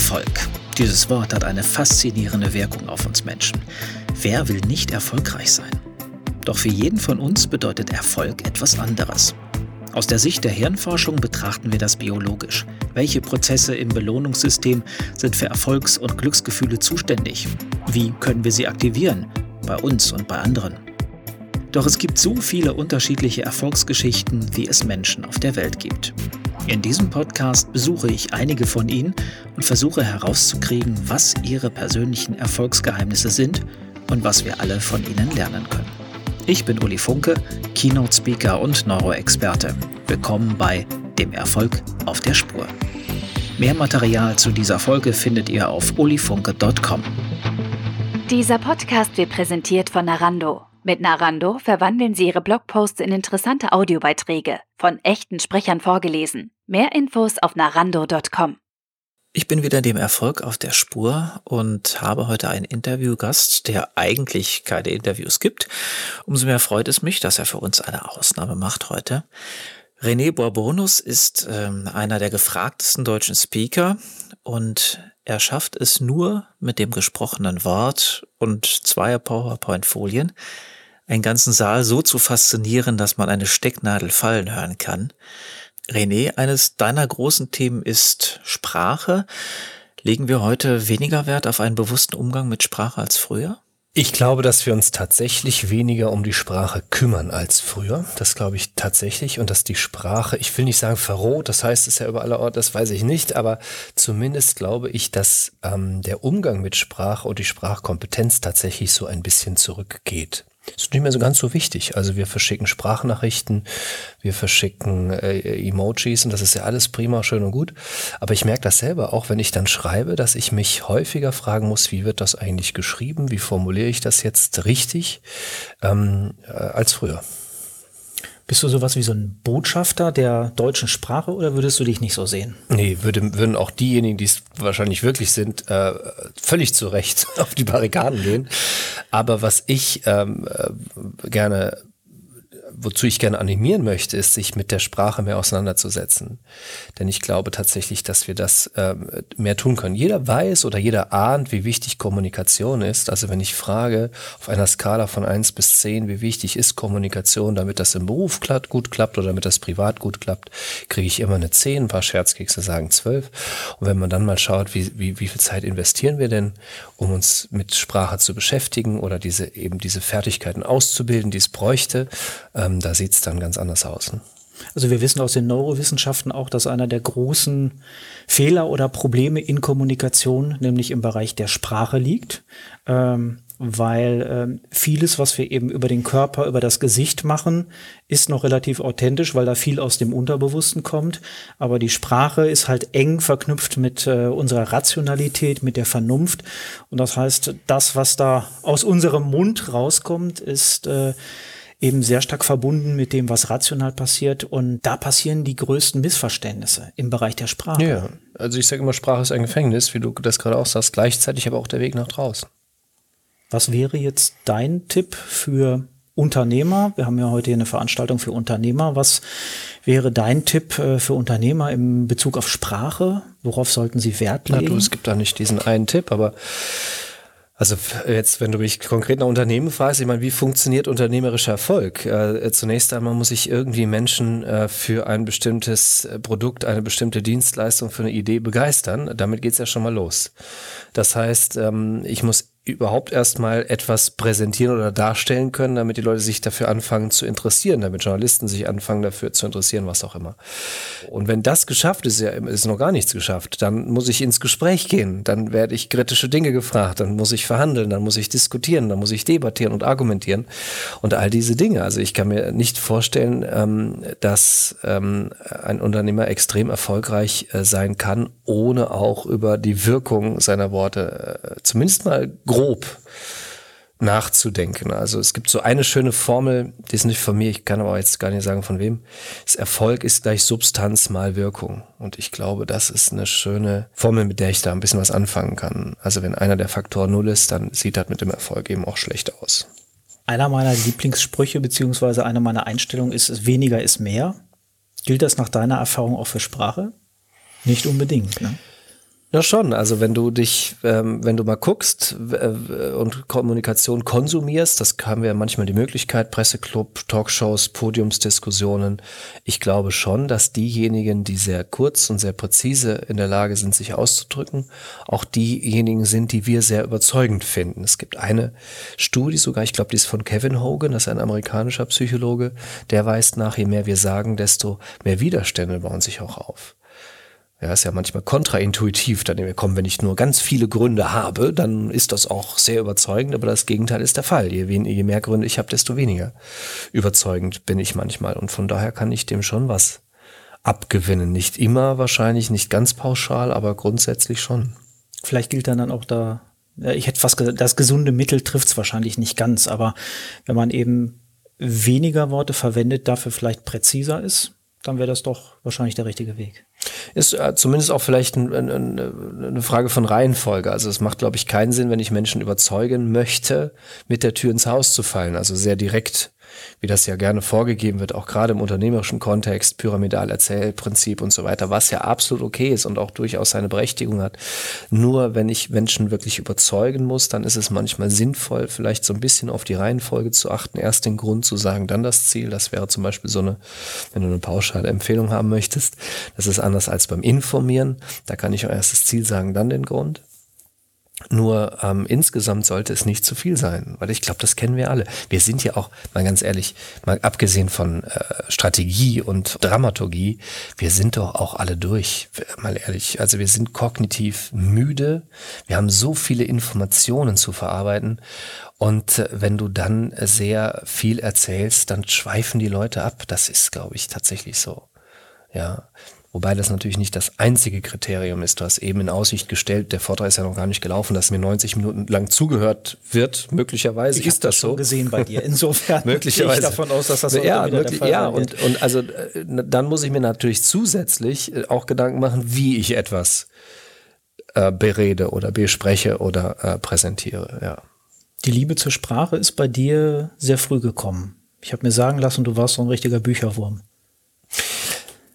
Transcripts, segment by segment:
Erfolg. Dieses Wort hat eine faszinierende Wirkung auf uns Menschen. Wer will nicht erfolgreich sein? Doch für jeden von uns bedeutet Erfolg etwas anderes. Aus der Sicht der Hirnforschung betrachten wir das biologisch. Welche Prozesse im Belohnungssystem sind für Erfolgs- und Glücksgefühle zuständig? Wie können wir sie aktivieren? Bei uns und bei anderen. Doch es gibt so viele unterschiedliche Erfolgsgeschichten, wie es Menschen auf der Welt gibt. In diesem Podcast besuche ich einige von ihnen und versuche herauszukriegen, was ihre persönlichen Erfolgsgeheimnisse sind und was wir alle von ihnen lernen können. Ich bin Uli Funke, Keynote Speaker und Neuroexperte. Willkommen bei Dem Erfolg auf der Spur. Mehr Material zu dieser Folge findet ihr auf ulifunke.com. Dieser Podcast wird präsentiert von Narando. Mit Narando verwandeln Sie Ihre Blogposts in interessante Audiobeiträge, von echten Sprechern vorgelesen. Mehr Infos auf narando.com. Ich bin wieder dem Erfolg auf der Spur und habe heute einen Interviewgast, der eigentlich keine Interviews gibt. Umso mehr freut es mich, dass er für uns eine Ausnahme macht heute. René Borbonus ist ähm, einer der gefragtesten deutschen Speaker und er schafft es nur mit dem gesprochenen Wort und zwei PowerPoint-Folien, einen ganzen Saal so zu faszinieren, dass man eine Stecknadel fallen hören kann. René, eines deiner großen Themen ist Sprache. Legen wir heute weniger Wert auf einen bewussten Umgang mit Sprache als früher? Ich glaube, dass wir uns tatsächlich weniger um die Sprache kümmern als früher. Das glaube ich tatsächlich. Und dass die Sprache, ich will nicht sagen verroht, das heißt es ja über alle Orte, das weiß ich nicht, aber zumindest glaube ich, dass ähm, der Umgang mit Sprache und die Sprachkompetenz tatsächlich so ein bisschen zurückgeht ist nicht mehr so ganz so wichtig. Also wir verschicken Sprachnachrichten, wir verschicken äh, Emojis und das ist ja alles prima, schön und gut. Aber ich merke das selber auch, wenn ich dann schreibe, dass ich mich häufiger fragen muss, wie wird das eigentlich geschrieben, wie formuliere ich das jetzt richtig, ähm, äh, als früher. Bist du sowas wie so ein Botschafter der deutschen Sprache oder würdest du dich nicht so sehen? Nee, würde, würden auch diejenigen, die es wahrscheinlich wirklich sind, äh, völlig zu Recht auf die Barrikaden gehen. Aber was ich ähm, äh, gerne wozu ich gerne animieren möchte, ist, sich mit der Sprache mehr auseinanderzusetzen. Denn ich glaube tatsächlich, dass wir das ähm, mehr tun können. Jeder weiß oder jeder ahnt, wie wichtig Kommunikation ist. Also wenn ich frage auf einer Skala von eins bis zehn, wie wichtig ist Kommunikation, damit das im Beruf klappt, gut klappt oder damit das privat gut klappt, kriege ich immer eine zehn. Ein paar Scherzkekse sagen zwölf. Und wenn man dann mal schaut, wie, wie, wie viel Zeit investieren wir denn, um uns mit Sprache zu beschäftigen oder diese eben diese Fertigkeiten auszubilden, die es bräuchte, ähm, da sieht es dann ganz anders aus. Ne? Also wir wissen aus den Neurowissenschaften auch, dass einer der großen Fehler oder Probleme in Kommunikation nämlich im Bereich der Sprache liegt. Ähm, weil ähm, vieles, was wir eben über den Körper, über das Gesicht machen, ist noch relativ authentisch, weil da viel aus dem Unterbewussten kommt. Aber die Sprache ist halt eng verknüpft mit äh, unserer Rationalität, mit der Vernunft. Und das heißt, das, was da aus unserem Mund rauskommt, ist äh, eben sehr stark verbunden mit dem, was rational passiert. Und da passieren die größten Missverständnisse im Bereich der Sprache. Ja, also ich sage immer, Sprache ist ein Gefängnis, wie du das gerade auch sagst, gleichzeitig aber auch der Weg nach draußen. Was wäre jetzt dein Tipp für Unternehmer? Wir haben ja heute hier eine Veranstaltung für Unternehmer. Was wäre dein Tipp äh, für Unternehmer im Bezug auf Sprache? Worauf sollten sie Wert legen? Na, du, es gibt da nicht diesen einen Tipp, aber also jetzt, wenn du mich konkret nach Unternehmen fragst, ich meine, wie funktioniert unternehmerischer Erfolg? Äh, zunächst einmal muss ich irgendwie Menschen äh, für ein bestimmtes Produkt, eine bestimmte Dienstleistung, für eine Idee begeistern. Damit geht's ja schon mal los. Das heißt, ähm, ich muss überhaupt erstmal etwas präsentieren oder darstellen können, damit die Leute sich dafür anfangen zu interessieren, damit Journalisten sich anfangen dafür zu interessieren, was auch immer. Und wenn das geschafft ist, ja, ist noch gar nichts geschafft, dann muss ich ins Gespräch gehen, dann werde ich kritische Dinge gefragt, dann muss ich verhandeln, dann muss ich diskutieren, dann muss ich debattieren und argumentieren und all diese Dinge. Also ich kann mir nicht vorstellen, ähm, dass ähm, ein Unternehmer extrem erfolgreich äh, sein kann, ohne auch über die Wirkung seiner Worte äh, zumindest mal grob nachzudenken. Also es gibt so eine schöne Formel, die ist nicht von mir, ich kann aber jetzt gar nicht sagen von wem. Das Erfolg ist gleich Substanz mal Wirkung. Und ich glaube, das ist eine schöne Formel, mit der ich da ein bisschen was anfangen kann. Also wenn einer der Faktoren null ist, dann sieht das mit dem Erfolg eben auch schlecht aus. Einer meiner Lieblingssprüche beziehungsweise eine meiner Einstellungen ist, weniger ist mehr. Gilt das nach deiner Erfahrung auch für Sprache? Nicht unbedingt, ne? Ja, schon. Also wenn du dich, ähm, wenn du mal guckst äh, und Kommunikation konsumierst, das haben wir manchmal die Möglichkeit, Presseclub, Talkshows, Podiumsdiskussionen. Ich glaube schon, dass diejenigen, die sehr kurz und sehr präzise in der Lage sind, sich auszudrücken, auch diejenigen sind, die wir sehr überzeugend finden. Es gibt eine Studie sogar, ich glaube, die ist von Kevin Hogan, das ist ein amerikanischer Psychologe, der weist nach, je mehr wir sagen, desto mehr Widerstände bauen sich auch auf. Ja, ist ja manchmal kontraintuitiv. Dann kommen, wenn ich nur ganz viele Gründe habe, dann ist das auch sehr überzeugend, aber das Gegenteil ist der Fall. Je, je mehr Gründe ich habe, desto weniger überzeugend bin ich manchmal. Und von daher kann ich dem schon was abgewinnen. Nicht immer wahrscheinlich, nicht ganz pauschal, aber grundsätzlich schon. Vielleicht gilt dann, dann auch da, ich hätte fast gesagt, das gesunde Mittel trifft es wahrscheinlich nicht ganz, aber wenn man eben weniger Worte verwendet, dafür vielleicht präziser ist, dann wäre das doch wahrscheinlich der richtige Weg. Ist äh, zumindest auch vielleicht ein, ein, eine Frage von Reihenfolge. Also es macht, glaube ich, keinen Sinn, wenn ich Menschen überzeugen möchte, mit der Tür ins Haus zu fallen. Also sehr direkt wie das ja gerne vorgegeben wird, auch gerade im unternehmerischen Kontext, Pyramidal-Erzählprinzip und so weiter, was ja absolut okay ist und auch durchaus seine Berechtigung hat. Nur wenn ich Menschen wirklich überzeugen muss, dann ist es manchmal sinnvoll, vielleicht so ein bisschen auf die Reihenfolge zu achten, erst den Grund zu sagen, dann das Ziel. Das wäre zum Beispiel so eine, wenn du eine pauschale Empfehlung haben möchtest, das ist anders als beim Informieren. Da kann ich auch erst das Ziel sagen, dann den Grund. Nur ähm, insgesamt sollte es nicht zu viel sein, weil ich glaube, das kennen wir alle. Wir sind ja auch, mal ganz ehrlich, mal abgesehen von äh, Strategie und Dramaturgie, wir sind doch auch alle durch, mal ehrlich. Also wir sind kognitiv müde, wir haben so viele Informationen zu verarbeiten und äh, wenn du dann sehr viel erzählst, dann schweifen die Leute ab. Das ist, glaube ich, tatsächlich so. Ja, Wobei das natürlich nicht das einzige Kriterium ist. Du hast eben in Aussicht gestellt, der Vortrag ist ja noch gar nicht gelaufen, dass mir 90 Minuten lang zugehört wird. Möglicherweise ich ist das, das so. gesehen bei dir. Insofern möglicherweise. gehe ich davon aus, dass das ja, möglich, ja und, und also äh, dann muss ich mir natürlich zusätzlich äh, auch Gedanken machen, wie ich etwas äh, berede oder bespreche oder äh, präsentiere. Ja. Die Liebe zur Sprache ist bei dir sehr früh gekommen. Ich habe mir sagen lassen, du warst so ein richtiger Bücherwurm.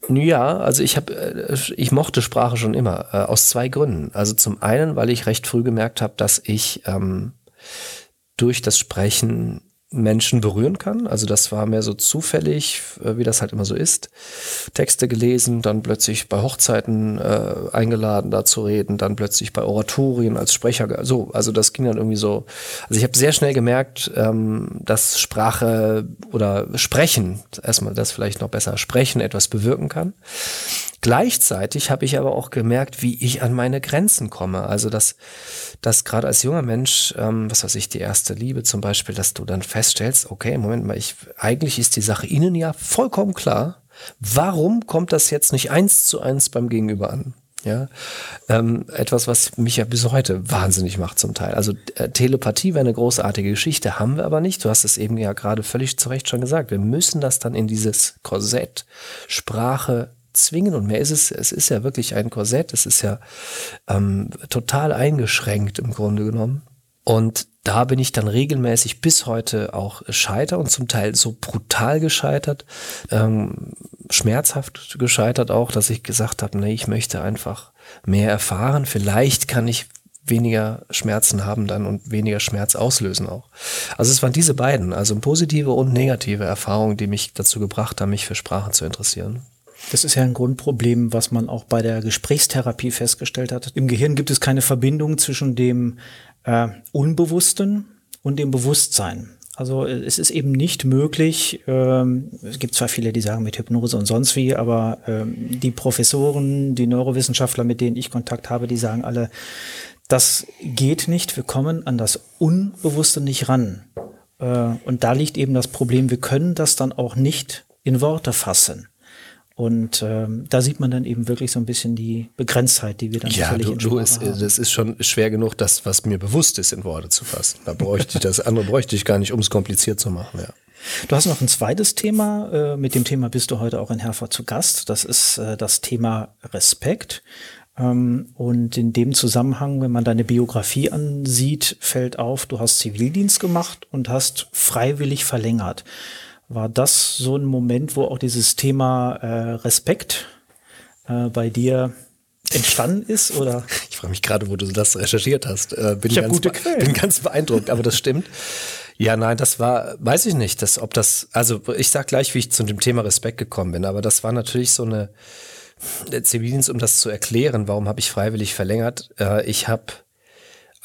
Ja, also ich habe, äh, ich mochte Sprache schon immer äh, aus zwei Gründen. Also zum einen, weil ich recht früh gemerkt habe, dass ich ähm, durch das Sprechen Menschen berühren kann. Also das war mehr so zufällig, äh, wie das halt immer so ist. Texte gelesen, dann plötzlich bei Hochzeiten äh, eingeladen, da zu reden, dann plötzlich bei Oratorien als Sprecher. So, also das ging dann irgendwie so. Also ich habe sehr schnell gemerkt, ähm, dass Sprache oder Sprechen, erstmal das vielleicht noch besser, Sprechen etwas bewirken kann. Gleichzeitig habe ich aber auch gemerkt, wie ich an meine Grenzen komme. Also dass, dass gerade als junger Mensch, ähm, was weiß ich, die erste Liebe zum Beispiel, dass du dann feststellst, okay, Moment mal, ich, eigentlich ist die Sache Ihnen ja vollkommen klar. Warum kommt das jetzt nicht eins zu eins beim Gegenüber an? Ja, ähm, etwas, was mich ja bis heute wahnsinnig macht zum Teil. Also äh, Telepathie wäre eine großartige Geschichte, haben wir aber nicht. Du hast es eben ja gerade völlig zu Recht schon gesagt. Wir müssen das dann in dieses Korsett Sprache, zwingen und mehr ist es, es ist ja wirklich ein Korsett, es ist ja ähm, total eingeschränkt im Grunde genommen. Und da bin ich dann regelmäßig bis heute auch scheiter und zum Teil so brutal gescheitert, ähm, schmerzhaft gescheitert auch, dass ich gesagt habe, nee, ich möchte einfach mehr erfahren. Vielleicht kann ich weniger Schmerzen haben dann und weniger Schmerz auslösen auch. Also es waren diese beiden, also positive und negative Erfahrungen, die mich dazu gebracht haben, mich für Sprache zu interessieren. Das ist ja ein Grundproblem, was man auch bei der Gesprächstherapie festgestellt hat. Im Gehirn gibt es keine Verbindung zwischen dem äh, Unbewussten und dem Bewusstsein. Also äh, es ist eben nicht möglich, ähm, es gibt zwar viele, die sagen mit Hypnose und sonst wie, aber ähm, die Professoren, die Neurowissenschaftler, mit denen ich Kontakt habe, die sagen alle, das geht nicht, wir kommen an das Unbewusste nicht ran. Äh, und da liegt eben das Problem, wir können das dann auch nicht in Worte fassen. Und ähm, da sieht man dann eben wirklich so ein bisschen die Begrenztheit, die wir dann ja, du, du ist, haben. das ist schon schwer genug, das, was mir bewusst ist, in Worte zu fassen. Da bräuchte ich das andere bräuchte ich gar nicht, um es kompliziert zu machen. Ja. Du hast noch ein zweites Thema. Äh, mit dem Thema bist du heute auch in Herford zu Gast. Das ist äh, das Thema Respekt. Ähm, und in dem Zusammenhang, wenn man deine Biografie ansieht, fällt auf, du hast Zivildienst gemacht und hast freiwillig verlängert. War das so ein Moment, wo auch dieses Thema äh, Respekt äh, bei dir entstanden ist? Oder? Ich frage mich gerade, wo du das recherchiert hast. Äh, bin, ich ganz gute Quellen. bin ganz beeindruckt, aber das stimmt. Ja, nein, das war, weiß ich nicht, dass, ob das, also ich sag gleich, wie ich zu dem Thema Respekt gekommen bin, aber das war natürlich so eine, Zivildienst, um das zu erklären, warum habe ich freiwillig verlängert. Äh, ich habe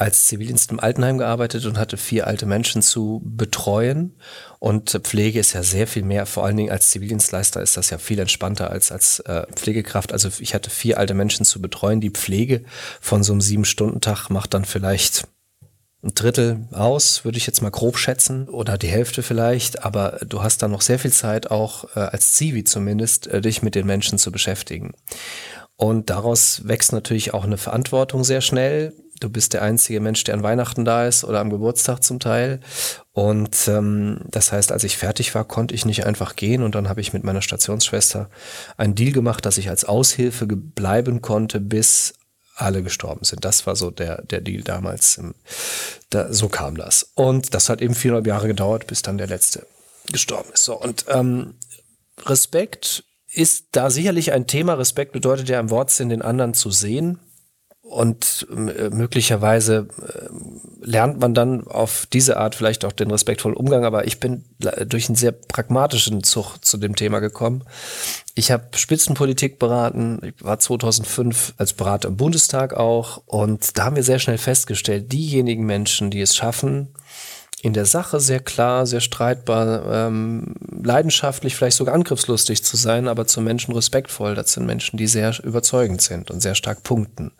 als Zivildienst im Altenheim gearbeitet und hatte vier alte Menschen zu betreuen. Und Pflege ist ja sehr viel mehr, vor allen Dingen als Zivildienstleister ist das ja viel entspannter als als äh, Pflegekraft. Also ich hatte vier alte Menschen zu betreuen. Die Pflege von so einem Sieben-Stunden-Tag macht dann vielleicht ein Drittel aus, würde ich jetzt mal grob schätzen, oder die Hälfte vielleicht, aber du hast dann noch sehr viel Zeit, auch äh, als Zivi zumindest, äh, dich mit den Menschen zu beschäftigen. Und daraus wächst natürlich auch eine Verantwortung sehr schnell. Du bist der einzige Mensch, der an Weihnachten da ist oder am Geburtstag zum Teil. Und ähm, das heißt, als ich fertig war, konnte ich nicht einfach gehen. Und dann habe ich mit meiner Stationsschwester einen Deal gemacht, dass ich als Aushilfe bleiben konnte, bis alle gestorben sind. Das war so der, der Deal damals. Da, so kam das. Und das hat eben viereinhalb Jahre gedauert, bis dann der letzte gestorben ist. So, und ähm, Respekt ist da sicherlich ein Thema. Respekt bedeutet ja im Wortsinn, den anderen zu sehen und äh, möglicherweise äh, lernt man dann auf diese Art vielleicht auch den respektvollen Umgang, aber ich bin durch einen sehr pragmatischen Zug zu dem Thema gekommen. Ich habe Spitzenpolitik beraten, ich war 2005 als Berater im Bundestag auch und da haben wir sehr schnell festgestellt, diejenigen Menschen, die es schaffen, in der Sache sehr klar, sehr streitbar, ähm, leidenschaftlich, vielleicht sogar angriffslustig zu sein, aber zu Menschen respektvoll. Das sind Menschen, die sehr überzeugend sind und sehr stark punkten.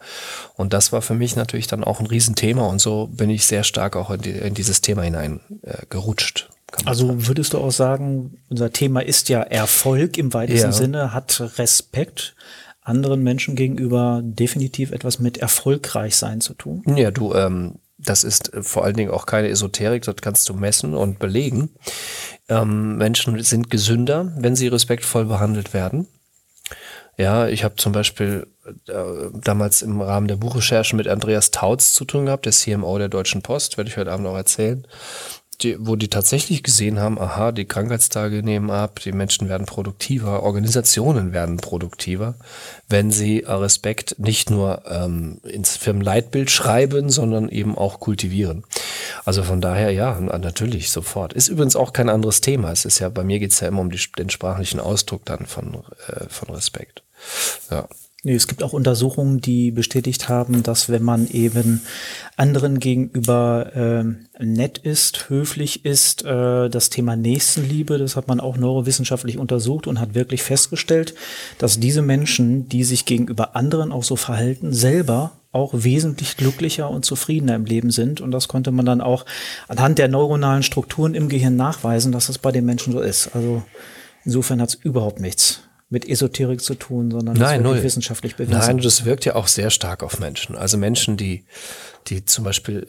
Und das war für mich natürlich dann auch ein Riesenthema und so bin ich sehr stark auch in, die, in dieses Thema hinein äh, gerutscht. Also würdest du auch sagen, unser Thema ist ja Erfolg im weitesten ja. Sinne, hat Respekt anderen Menschen gegenüber definitiv etwas mit erfolgreich sein zu tun? Ja, du, ähm, das ist äh, vor allen Dingen auch keine Esoterik, das kannst du messen und belegen. Ähm, Menschen sind gesünder, wenn sie respektvoll behandelt werden. Ja, ich habe zum Beispiel äh, damals im Rahmen der Buchrecherche mit Andreas Tautz zu tun gehabt, der CMO der Deutschen Post, werde ich heute Abend auch erzählen die, wo die tatsächlich gesehen haben, aha, die Krankheitstage nehmen ab, die Menschen werden produktiver, Organisationen werden produktiver, wenn sie Respekt nicht nur ähm, ins Firmenleitbild schreiben, sondern eben auch kultivieren. Also von daher, ja, natürlich, sofort. Ist übrigens auch kein anderes Thema. Es ist ja, bei mir geht's ja immer um die, den sprachlichen Ausdruck dann von, äh, von Respekt. Ja. Es gibt auch Untersuchungen, die bestätigt haben, dass wenn man eben anderen gegenüber äh, nett ist, höflich ist, äh, das Thema Nächstenliebe, das hat man auch neurowissenschaftlich untersucht und hat wirklich festgestellt, dass diese Menschen, die sich gegenüber anderen auch so verhalten, selber auch wesentlich glücklicher und zufriedener im Leben sind. Und das konnte man dann auch anhand der neuronalen Strukturen im Gehirn nachweisen, dass das bei den Menschen so ist. Also insofern hat es überhaupt nichts mit Esoterik zu tun, sondern Nein, das wird wissenschaftlich bewiesen. Nein, das wirkt ja auch sehr stark auf Menschen. Also Menschen, die, die zum Beispiel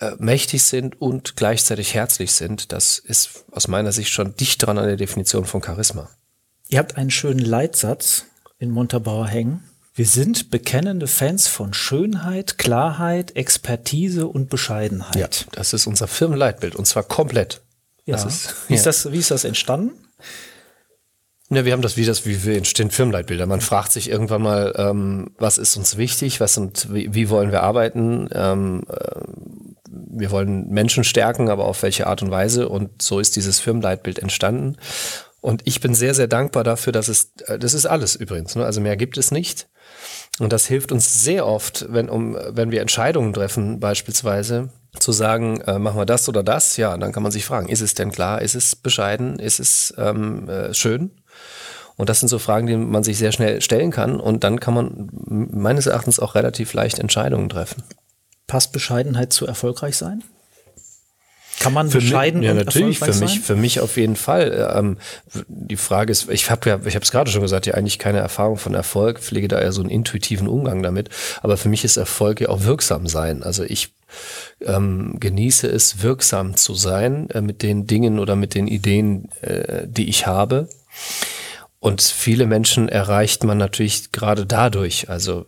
äh, äh, mächtig sind und gleichzeitig herzlich sind, das ist aus meiner Sicht schon dicht dran an der Definition von Charisma. Ihr habt einen schönen Leitsatz in Montabaur hängen. Wir sind bekennende Fans von Schönheit, Klarheit, Expertise und Bescheidenheit. Ja, das ist unser Firmenleitbild und zwar komplett. Ja. Ist, wie, ist das, wie ist das entstanden? Ja, wir haben das wie das, wie wir entstehen Firmenleitbilder. Man fragt sich irgendwann mal, ähm, was ist uns wichtig, was und wie, wie wollen wir arbeiten? Ähm, äh, wir wollen Menschen stärken, aber auf welche Art und Weise? Und so ist dieses Firmenleitbild entstanden. Und ich bin sehr, sehr dankbar dafür, dass es, äh, das ist alles übrigens, ne? also mehr gibt es nicht. Und das hilft uns sehr oft, wenn, um, wenn wir Entscheidungen treffen, beispielsweise, zu sagen, äh, machen wir das oder das, ja, dann kann man sich fragen, ist es denn klar, ist es bescheiden, ist es ähm, äh, schön? Und das sind so Fragen, die man sich sehr schnell stellen kann. Und dann kann man meines Erachtens auch relativ leicht Entscheidungen treffen. Passt Bescheidenheit zu erfolgreich sein? Kann man für bescheiden mich, ja, natürlich, für mich, für mich auf jeden Fall. Ähm, die Frage ist, ich habe ja, ich habe es gerade schon gesagt, ja eigentlich keine Erfahrung von Erfolg, pflege da eher so einen intuitiven Umgang damit. Aber für mich ist Erfolg ja auch wirksam sein. Also ich ähm, genieße es, wirksam zu sein äh, mit den Dingen oder mit den Ideen, äh, die ich habe. Und viele Menschen erreicht man natürlich gerade dadurch. Also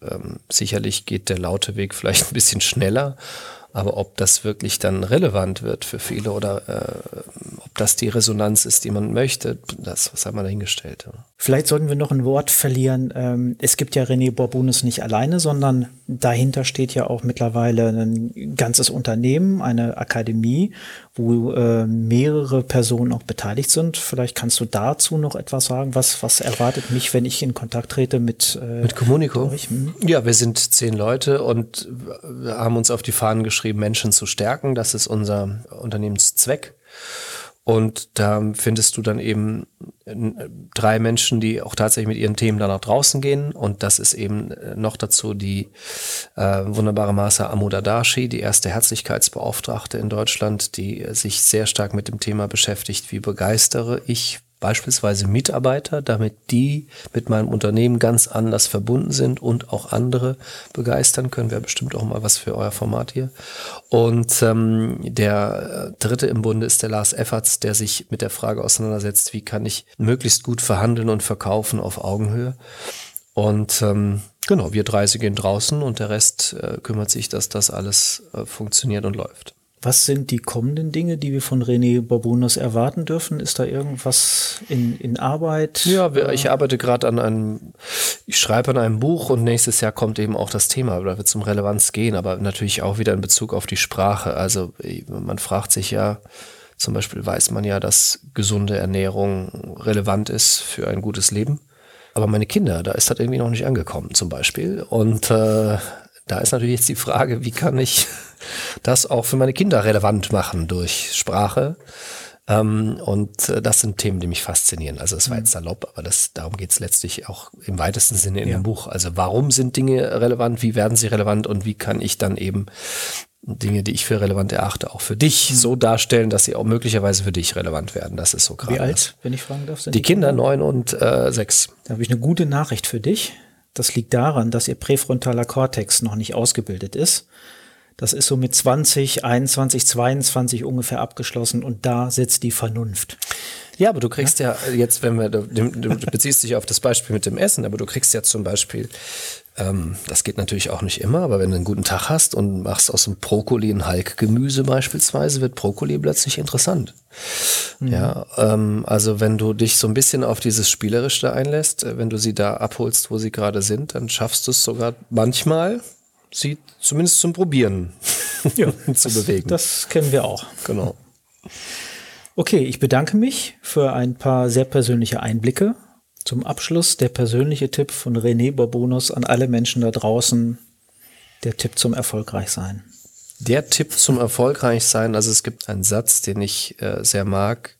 ähm, sicherlich geht der laute Weg vielleicht ein bisschen schneller, aber ob das wirklich dann relevant wird für viele oder äh, ob das die Resonanz ist, die man möchte, das, was haben wir dahingestellt. Vielleicht sollten wir noch ein Wort verlieren. Ähm, es gibt ja René Borbunus nicht alleine, sondern dahinter steht ja auch mittlerweile ein ganzes Unternehmen, eine Akademie, wo äh, mehrere Personen auch beteiligt sind. Vielleicht kannst du dazu noch etwas sagen. Was, was erwartet mich, wenn ich in Kontakt trete mit, äh, mit Communico? Hm? Ja, wir sind zehn Leute und haben uns auf die Fahnen geschrieben, Menschen zu stärken. Das ist unser Unternehmenszweck. Und da findest du dann eben äh, drei Menschen, die auch tatsächlich mit ihren Themen da nach draußen gehen. Und das ist eben äh, noch dazu die äh, wunderbare Masa Amudadashi, die erste Herzlichkeitsbeauftragte in Deutschland, die sich sehr stark mit dem Thema beschäftigt, wie begeistere ich beispielsweise Mitarbeiter, damit die mit meinem Unternehmen ganz anders verbunden sind und auch andere begeistern können. Wäre bestimmt auch mal was für euer Format hier. Und ähm, der dritte im Bunde ist der Lars Efferts, der sich mit der Frage auseinandersetzt, wie kann ich möglichst gut verhandeln und verkaufen auf Augenhöhe. Und ähm, genau, wir drei, sie gehen draußen und der Rest äh, kümmert sich, dass das alles äh, funktioniert und läuft. Was sind die kommenden Dinge, die wir von René Barbunos erwarten dürfen? Ist da irgendwas in, in Arbeit? Ja, ich arbeite gerade an einem, ich schreibe an einem Buch und nächstes Jahr kommt eben auch das Thema, da wird es um Relevanz gehen, aber natürlich auch wieder in Bezug auf die Sprache. Also man fragt sich ja, zum Beispiel weiß man ja, dass gesunde Ernährung relevant ist für ein gutes Leben. Aber meine Kinder, da ist das irgendwie noch nicht angekommen, zum Beispiel. Und äh, da ist natürlich jetzt die Frage, wie kann ich das auch für meine Kinder relevant machen durch Sprache? Ähm, und äh, das sind Themen, die mich faszinieren. Also es war jetzt mhm. salopp, aber das, darum geht es letztlich auch im weitesten Sinne in ja. dem Buch. Also warum sind Dinge relevant, wie werden sie relevant und wie kann ich dann eben Dinge, die ich für relevant erachte, auch für dich mhm. so darstellen, dass sie auch möglicherweise für dich relevant werden. Das ist so gerade. Wie alt, wenn ich fragen darf? Sind die, die Kinder neun und äh, sechs. Da habe ich eine gute Nachricht für dich. Das liegt daran, dass ihr präfrontaler Kortex noch nicht ausgebildet ist. Das ist so mit 20, 21, 22 ungefähr abgeschlossen und da sitzt die Vernunft. Ja, aber du kriegst ja, ja jetzt, wenn wir, du, du beziehst dich auf das Beispiel mit dem Essen, aber du kriegst ja zum Beispiel ähm, das geht natürlich auch nicht immer, aber wenn du einen guten Tag hast und machst aus dem Brokkoli ein Halkgemüse beispielsweise, wird Brokkoli plötzlich interessant. Mhm. Ja, ähm, also wenn du dich so ein bisschen auf dieses Spielerische einlässt, äh, wenn du sie da abholst, wo sie gerade sind, dann schaffst du es sogar manchmal, sie zumindest zum Probieren ja, zu das, bewegen. Das kennen wir auch. Genau. Okay, ich bedanke mich für ein paar sehr persönliche Einblicke zum Abschluss der persönliche Tipp von René Bourbonus an alle Menschen da draußen, der Tipp zum Erfolgreichsein. Der Tipp zum Erfolgreichsein, also es gibt einen Satz, den ich äh, sehr mag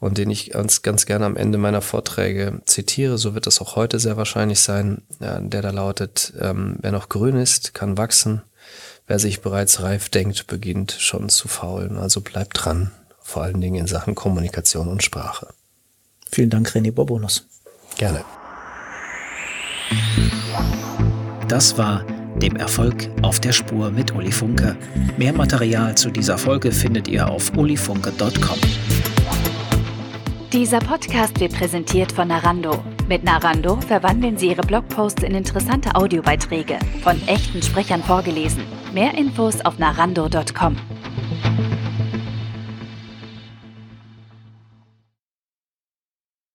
und den ich ganz, ganz gerne am Ende meiner Vorträge zitiere, so wird es auch heute sehr wahrscheinlich sein, ja, der da lautet, ähm, wer noch grün ist, kann wachsen, wer sich bereits reif denkt, beginnt schon zu faulen, also bleibt dran, vor allen Dingen in Sachen Kommunikation und Sprache. Vielen Dank, René Bourbonus. Gerne. Das war dem Erfolg auf der Spur mit Uli Funke. Mehr Material zu dieser Folge findet ihr auf ulifunke.com. Dieser Podcast wird präsentiert von Narando. Mit Narando verwandeln Sie Ihre Blogposts in interessante Audiobeiträge, von echten Sprechern vorgelesen. Mehr Infos auf narando.com.